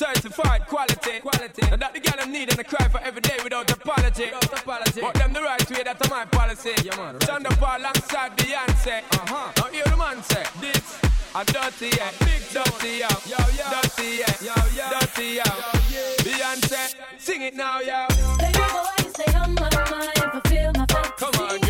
Certified quality. quality. And that the girl I'm needing I cry for every day without apology. Without apology. But them the right way, that's my policy. Yeah, man, right Stand up alongside Beyonce. Uh-huh. Now hear the man say, this. A dirty, yeah. Big dirty, yo. Yo, yo. Dirty, yeah. Yo, yo. Dirty, yo. yo yeah. Beyonce, sing it now, yo. They know I stay on my mind, fulfill my fantasy. Come on,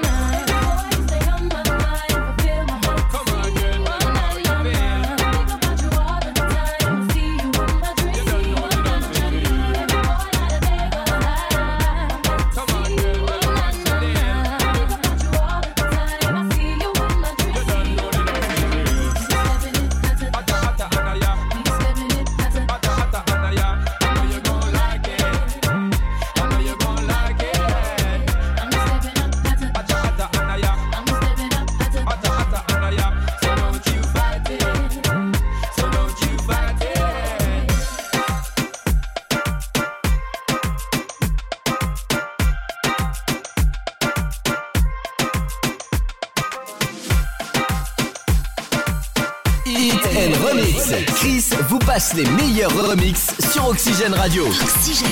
passe les meilleurs remix sur Oxygène Radio. Oxygène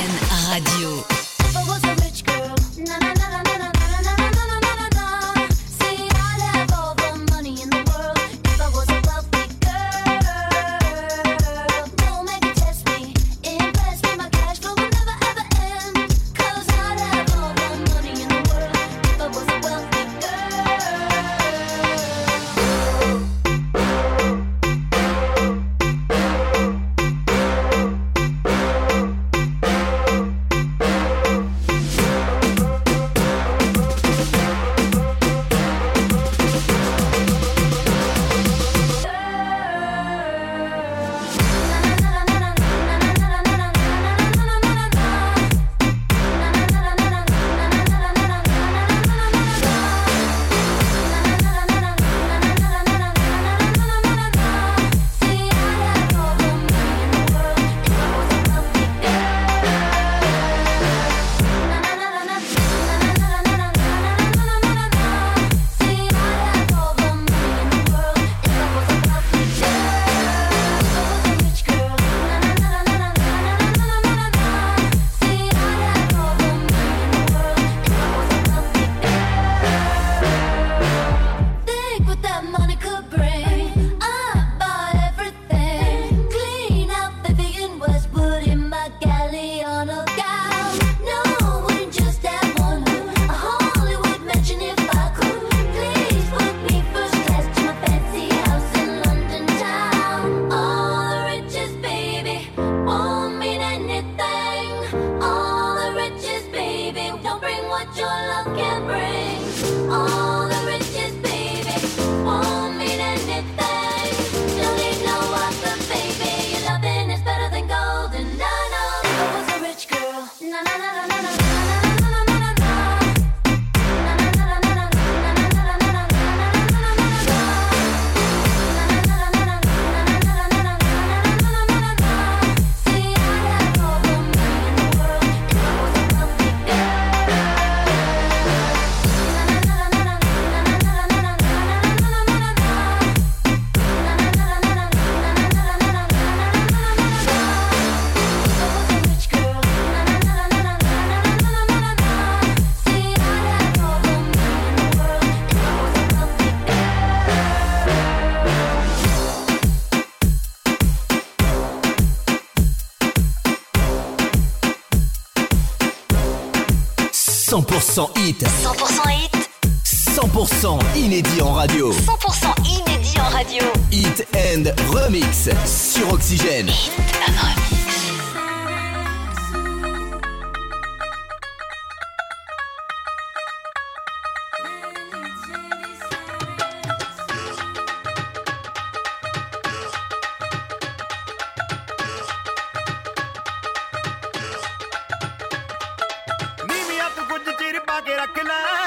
Radio. 100% hit. 100% hit. 100% inédit en radio. 100% inédit en radio. Hit and remix sur Oxygène. सकला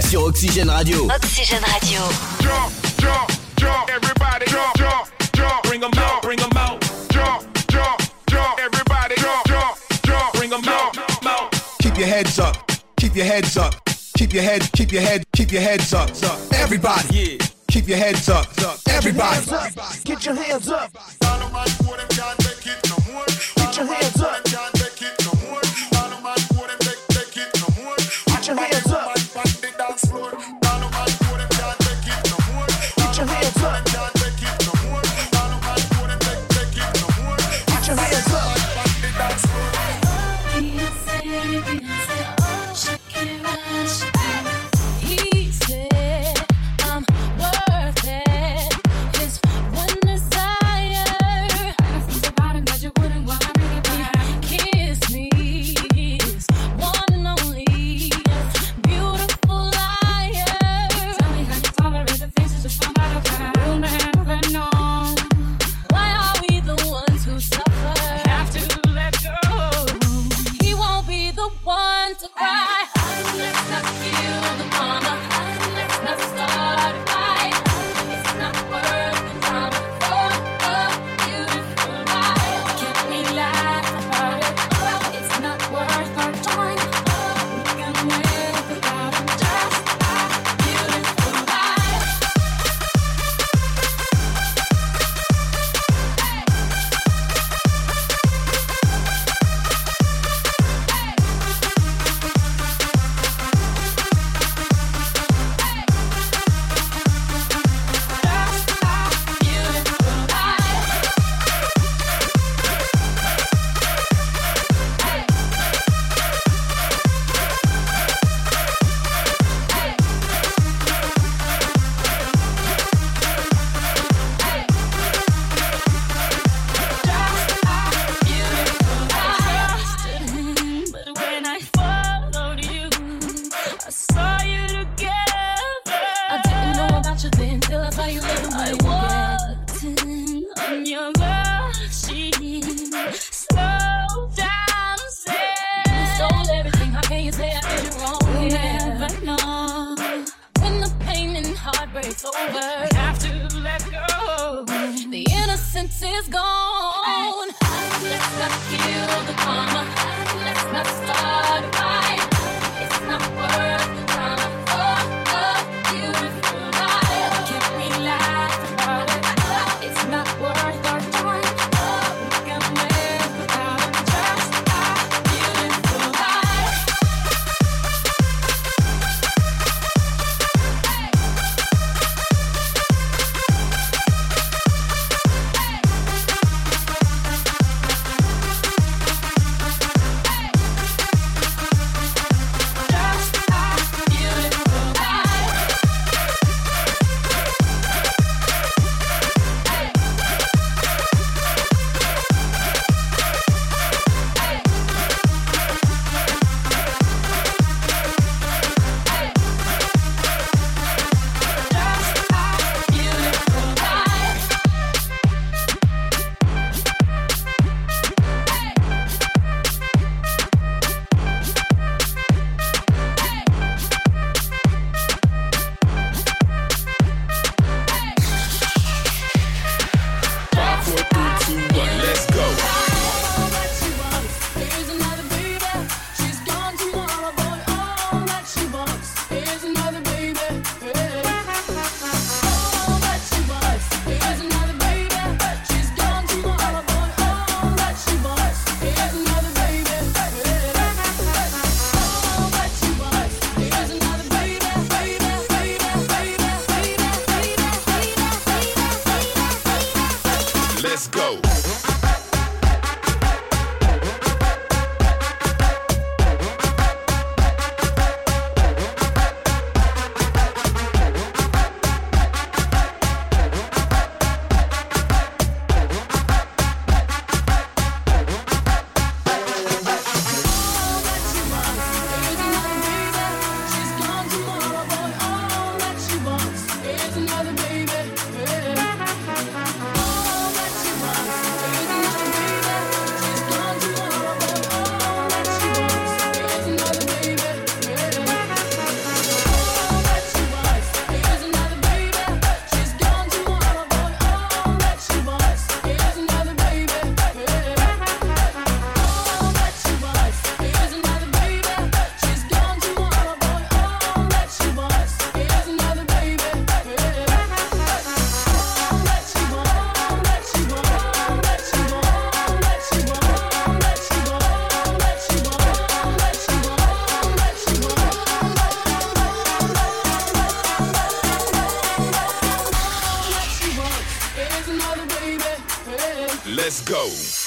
sur Oxygène Radio. Oxygène Radio. jump, jump, jump, everybody jump, jump, jump. Bring 'em out, bring 'em out, jump, jump, jump, everybody jump, jump, jump. bring 'em out, out. Keep your heads up. Keep your heads up. Keep your head, keep your head, keep your heads up. Everybody. Yeah. Keep your heads up. Everybody. Get your hands up. All the man who them can't take it no more. Get your hands up. Let's go.